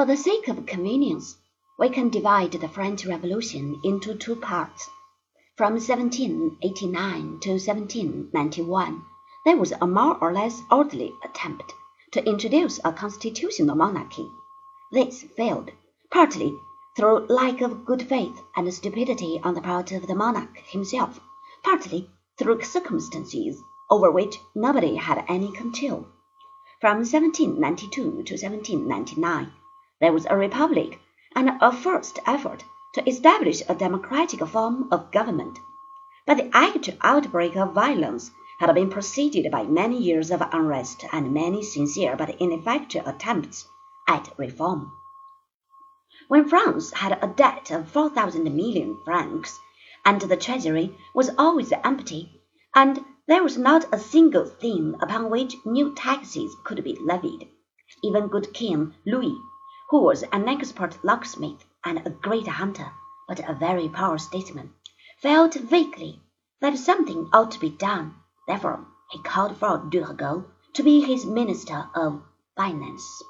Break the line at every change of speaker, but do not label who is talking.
For the sake of convenience, we can divide the French Revolution into two parts. From 1789 to 1791 there was a more or less orderly attempt to introduce a constitutional monarchy. This failed, partly through lack of good faith and stupidity on the part of the monarch himself, partly through circumstances over which nobody had any control. From 1792 to 1799 there was a republic and a first effort to establish a democratic form of government. But the actual outbreak of violence had been preceded by many years of unrest and many sincere but ineffectual attempts at reform. When France had a debt of four thousand million francs, and the treasury was always empty, and there was not a single thing upon which new taxes could be levied, even good King Louis who was an expert locksmith and a great hunter, but a very poor statesman, felt vaguely that something ought to be done. Therefore he called for Turgot to be his minister of finance.